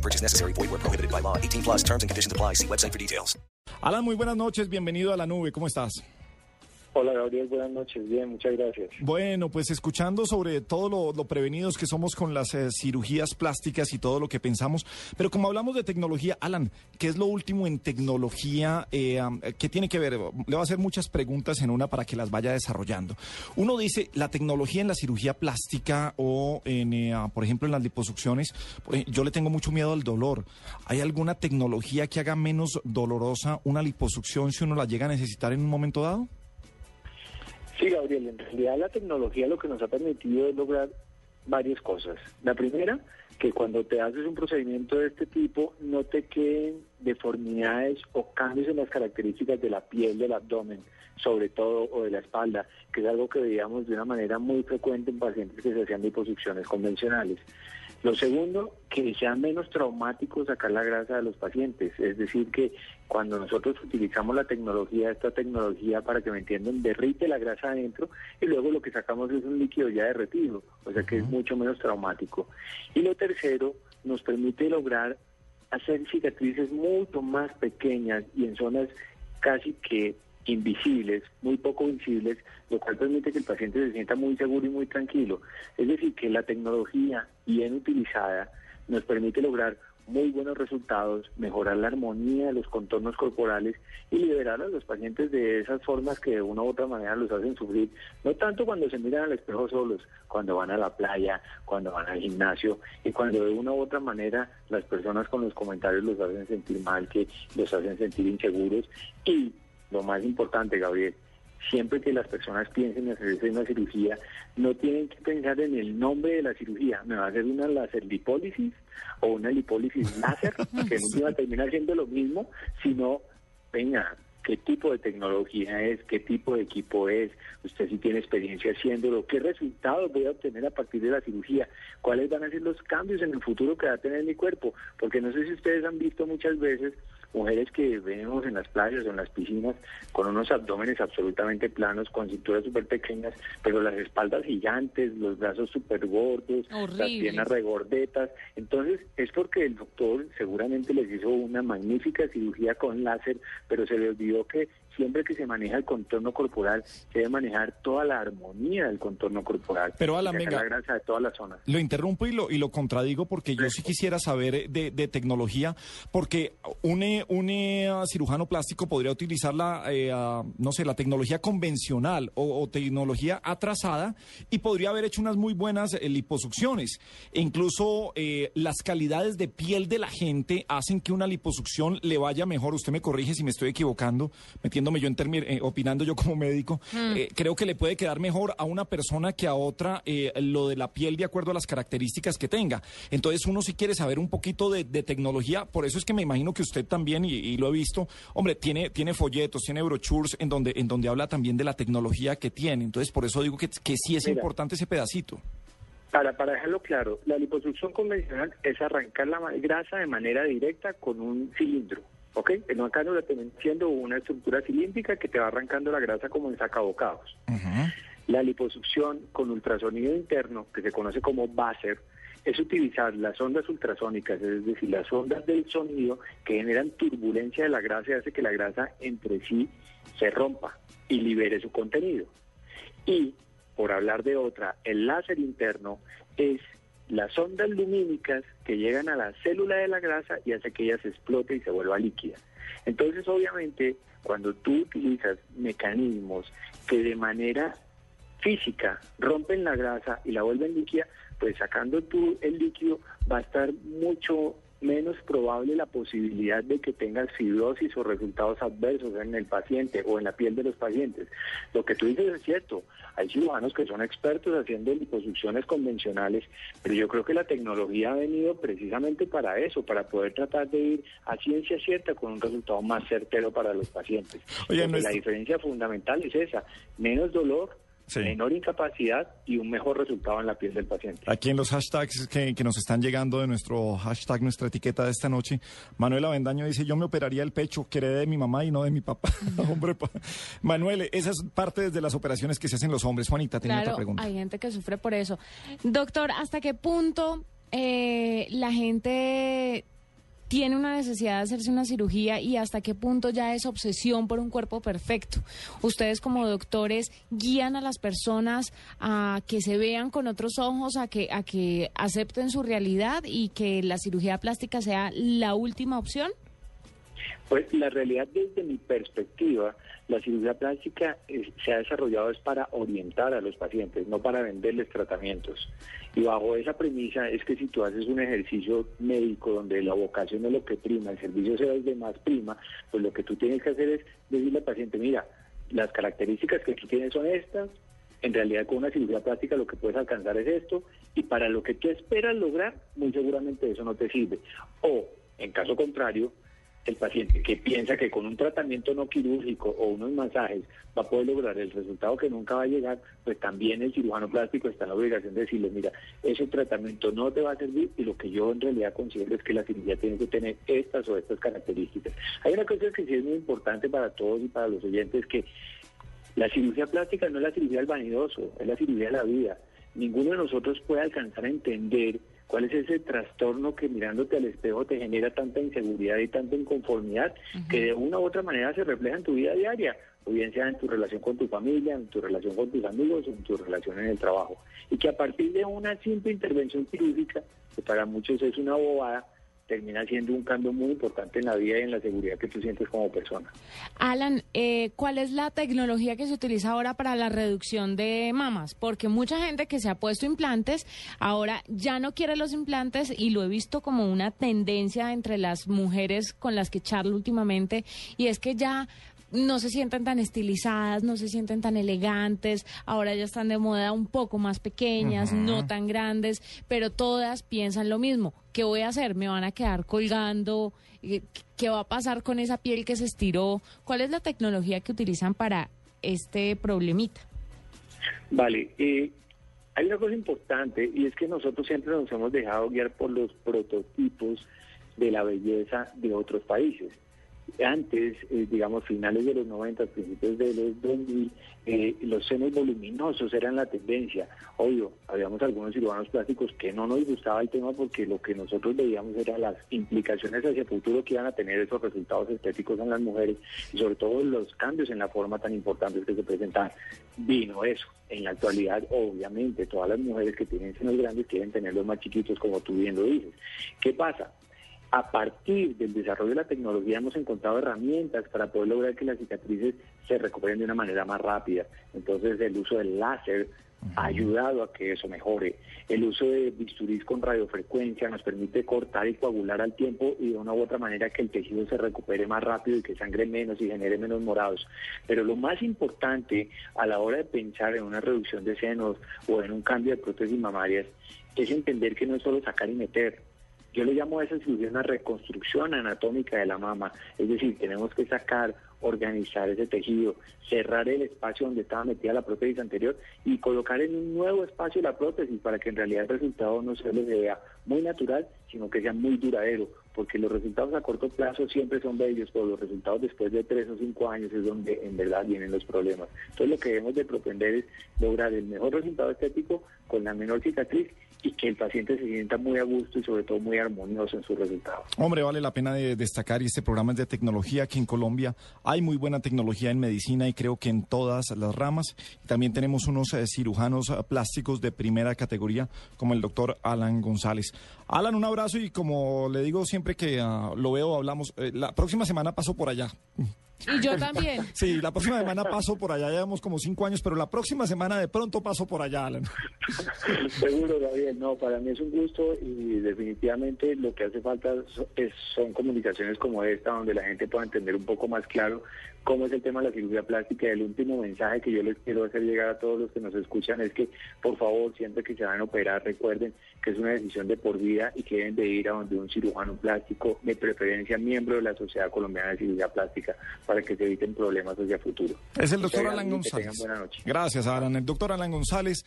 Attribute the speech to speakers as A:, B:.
A: Purchase necessary. Void where prohibited by law. 18 plus terms and conditions apply. See website for details.
B: Alan, muy buenas noches. Bienvenido a la nube. ¿Cómo estás?
C: Hola Gabriel, buenas noches. Bien, muchas gracias.
B: Bueno, pues escuchando sobre todo lo, prevenidos que somos con las eh, cirugías plásticas y todo lo que pensamos, pero como hablamos de tecnología, Alan, ¿qué es lo último en tecnología? Eh, um, ¿Qué tiene que ver? Le voy a hacer muchas preguntas en una para que las vaya desarrollando. Uno dice, la tecnología en la cirugía plástica o, en, eh, por ejemplo, en las liposucciones, yo le tengo mucho miedo al dolor. ¿Hay alguna tecnología que haga menos dolorosa una liposucción si uno la llega a necesitar en un momento dado?
C: Sí, Gabriel, en realidad la tecnología lo que nos ha permitido es lograr varias cosas. La primera, que cuando te haces un procedimiento de este tipo no te queden deformidades o cambios en las características de la piel del abdomen, sobre todo, o de la espalda, que es algo que veíamos de una manera muy frecuente en pacientes que se hacían liposucciones convencionales. Lo segundo, que sea menos traumático sacar la grasa de los pacientes. Es decir, que cuando nosotros utilizamos la tecnología, esta tecnología, para que me entiendan, derrite la grasa adentro y luego lo que sacamos es un líquido ya derretido, o sea que es mucho menos traumático. Y lo tercero, nos permite lograr hacer cicatrices mucho más pequeñas y en zonas casi que invisibles, muy poco visibles, lo cual permite que el paciente se sienta muy seguro y muy tranquilo. Es decir, que la tecnología bien utilizada nos permite lograr muy buenos resultados, mejorar la armonía de los contornos corporales y liberar a los pacientes de esas formas que de una u otra manera los hacen sufrir, no tanto cuando se miran al espejo solos, cuando van a la playa, cuando van al gimnasio y cuando de una u otra manera las personas con los comentarios los hacen sentir mal, que los hacen sentir inseguros y lo más importante, Gabriel, siempre que las personas piensen en hacerse una cirugía, no tienen que pensar en el nombre de la cirugía. Me va a hacer una láser lipólisis o una lipólisis láser, que en última termina siendo lo mismo, sino, venga, qué tipo de tecnología es, qué tipo de equipo es, usted si tiene experiencia haciéndolo, qué resultados voy a obtener a partir de la cirugía, cuáles van a ser los cambios en el futuro que va a tener mi cuerpo, porque no sé si ustedes han visto muchas veces mujeres que vemos en las playas o en las piscinas con unos abdómenes absolutamente planos, con cinturas súper pequeñas, pero las espaldas gigantes, los brazos súper gordos, las piernas regordetas. Entonces es porque el doctor seguramente les hizo una magnífica cirugía con láser, pero se le olvidó que siempre que se maneja el contorno corporal, se debe manejar toda la armonía del contorno corporal.
B: Pero, Alan, venga.
C: la grasa de todas las zonas.
B: Lo interrumpo y lo, y lo contradigo porque yo sí quisiera saber eh, de, de tecnología, porque un, eh, un eh, cirujano plástico podría utilizar la, eh, no sé, la tecnología convencional o, o tecnología atrasada y podría haber hecho unas muy buenas eh, liposucciones. E incluso eh, las calidades de piel de la gente hacen que una liposucción le vaya mejor. Usted me corrige si me estoy equivocando, yo en términos, eh, opinando yo como médico. Eh, creo que le puede quedar mejor a una persona que a otra eh, lo de la piel de acuerdo a las características que tenga. Entonces uno si quiere saber un poquito de, de tecnología, por eso es que me imagino que usted también, y, y lo he visto, hombre, tiene, tiene folletos, tiene brochures en donde, en donde habla también de la tecnología que tiene. Entonces por eso digo que, que sí es
C: Mira.
B: importante ese pedacito.
C: Para, para dejarlo claro, la liposucción convencional es arrancar la grasa de manera directa con un cilindro. ¿Ok? En acá no la tenemos siendo una estructura cilíndrica que te va arrancando la grasa como en sacabocados. La liposucción con ultrasonido interno, que se conoce como BASER, es utilizar las ondas ultrasónicas, es decir, las ondas del sonido que generan turbulencia de la grasa y hace que la grasa entre sí se rompa y libere su contenido. Y, por hablar de otra, el láser interno es las ondas lumínicas que llegan a la célula de la grasa y hace que ella se explote y se vuelva líquida. Entonces, obviamente, cuando tú utilizas mecanismos que de manera física rompen la grasa y la vuelven líquida, pues sacando tú el líquido va a estar mucho menos probable la posibilidad de que tengas fibrosis o resultados adversos en el paciente o en la piel de los pacientes. Lo que tú dices es cierto, hay cirujanos que son expertos haciendo liposucciones convencionales, pero yo creo que la tecnología ha venido precisamente para eso, para poder tratar de ir a ciencia cierta con un resultado más certero para los pacientes.
B: Oye,
C: Porque
B: no es-
C: La diferencia fundamental es esa, menos dolor,
B: Sí.
C: menor incapacidad y un mejor resultado en la piel del paciente.
B: Aquí en los hashtags que, que nos están llegando de nuestro hashtag, nuestra etiqueta de esta noche, Manuel Avendaño dice, yo me operaría el pecho, que heredé de mi mamá y no de mi papá. Hombre, pa- Manuel, esa es parte de las operaciones que se hacen los hombres. Juanita, tenía
D: Claro,
B: otra pregunta.
D: hay gente que sufre por eso. Doctor, ¿hasta qué punto eh, la gente tiene una necesidad de hacerse una cirugía y hasta qué punto ya es obsesión por un cuerpo perfecto? Ustedes como doctores guían a las personas a que se vean con otros ojos, a que, a que acepten su realidad y que la cirugía plástica sea la última opción.
C: Pues la realidad desde mi perspectiva, la cirugía plástica se ha desarrollado es para orientar a los pacientes, no para venderles tratamientos. Y bajo esa premisa es que si tú haces un ejercicio médico donde la vocación es lo que prima, el servicio sea el de más prima, pues lo que tú tienes que hacer es decirle al paciente, mira, las características que tú tienes son estas, en realidad con una cirugía plástica lo que puedes alcanzar es esto, y para lo que tú esperas lograr, muy seguramente eso no te sirve. O, en caso contrario, el paciente que piensa que con un tratamiento no quirúrgico o unos masajes va a poder lograr el resultado que nunca va a llegar, pues también el cirujano plástico está en la obligación de decirle, mira, ese tratamiento no te va a servir y lo que yo en realidad considero es que la cirugía tiene que tener estas o estas características. Hay una cosa que sí es muy importante para todos y para los oyentes, que la cirugía plástica no es la cirugía del vanidoso, es la cirugía de la vida. Ninguno de nosotros puede alcanzar a entender cuál es ese trastorno que mirándote al espejo te genera tanta inseguridad y tanta inconformidad que de una u otra manera se refleja en tu vida diaria, o bien sea en tu relación con tu familia, en tu relación con tus amigos, en tu relación en el trabajo. Y que a partir de una simple intervención quirúrgica, que para muchos es una bobada, termina siendo un cambio muy importante en la vida y en la seguridad que tú sientes como persona.
D: Alan, eh, ¿cuál es la tecnología que se utiliza ahora para la reducción de mamas? Porque mucha gente que se ha puesto implantes ahora ya no quiere los implantes y lo he visto como una tendencia entre las mujeres con las que charlo últimamente y es que ya no se sienten tan estilizadas, no se sienten tan elegantes, ahora ya están de moda un poco más pequeñas, no tan grandes, pero todas piensan lo mismo. ¿Qué voy a hacer? ¿Me van a quedar colgando? ¿Qué qué va a pasar con esa piel que se estiró? ¿Cuál es la tecnología que utilizan para este problemita?
C: Vale, eh, hay una cosa importante y es que nosotros siempre nos hemos dejado guiar por los prototipos de la belleza de otros países. Antes, eh, digamos, finales de los 90, principios de los 2000, eh, los senos voluminosos eran la tendencia. Obvio, habíamos algunos cirujanos plásticos que no nos gustaba el tema porque lo que nosotros veíamos eran las implicaciones hacia el futuro que iban a tener esos resultados estéticos en las mujeres y sobre todo los cambios en la forma tan importantes que se presentaban. Vino eso. En la actualidad, obviamente, todas las mujeres que tienen senos grandes quieren tenerlos más chiquitos, como tú bien lo dices. ¿Qué pasa? A partir del desarrollo de la tecnología hemos encontrado herramientas para poder lograr que las cicatrices se recuperen de una manera más rápida. Entonces el uso del láser ha ayudado a que eso mejore. El uso de bisturís con radiofrecuencia nos permite cortar y coagular al tiempo y de una u otra manera que el tejido se recupere más rápido y que sangre menos y genere menos morados. Pero lo más importante a la hora de pensar en una reducción de senos o en un cambio de prótesis mamarias es entender que no es solo sacar y meter, yo le llamo a esa cirugía una reconstrucción anatómica de la mama, es decir, tenemos que sacar, organizar ese tejido, cerrar el espacio donde estaba metida la prótesis anterior y colocar en un nuevo espacio la prótesis para que en realidad el resultado no se le vea muy natural, sino que sea muy duradero, porque los resultados a corto plazo siempre son bellos, pero los resultados después de tres o cinco años es donde en verdad vienen los problemas. Entonces lo que debemos de propender es lograr el mejor resultado estético con la menor cicatriz y que el paciente se sienta muy a gusto y sobre todo muy armonioso en sus resultados.
B: Hombre, vale la pena de destacar, y este programa es de tecnología, que en Colombia hay muy buena tecnología en medicina y creo que en todas las ramas. También tenemos unos eh, cirujanos eh, plásticos de primera categoría, como el doctor Alan González. Alan, un abrazo y como le digo siempre que ah, lo veo, hablamos, eh, la próxima semana paso por allá.
D: Y yo también.
B: Sí, la próxima semana paso por allá, llevamos como cinco años, pero la próxima semana de pronto paso por allá, Alan.
C: Seguro, Gabriel. No, para mí es un gusto y definitivamente lo que hace falta so- es- son comunicaciones como esta, donde la gente pueda entender un poco más claro cómo es el tema de la cirugía plástica. El último mensaje que yo les quiero hacer llegar a todos los que nos escuchan es que, por favor, siempre que se van a operar, recuerden que es una decisión de por vida y que deben de ir a donde un cirujano plástico, de preferencia miembro de la Sociedad Colombiana de Cirugía Plástica, para que se eviten problemas hacia futuro.
B: Es el doctor Alan González. Gracias, Alan. El doctor Alan González.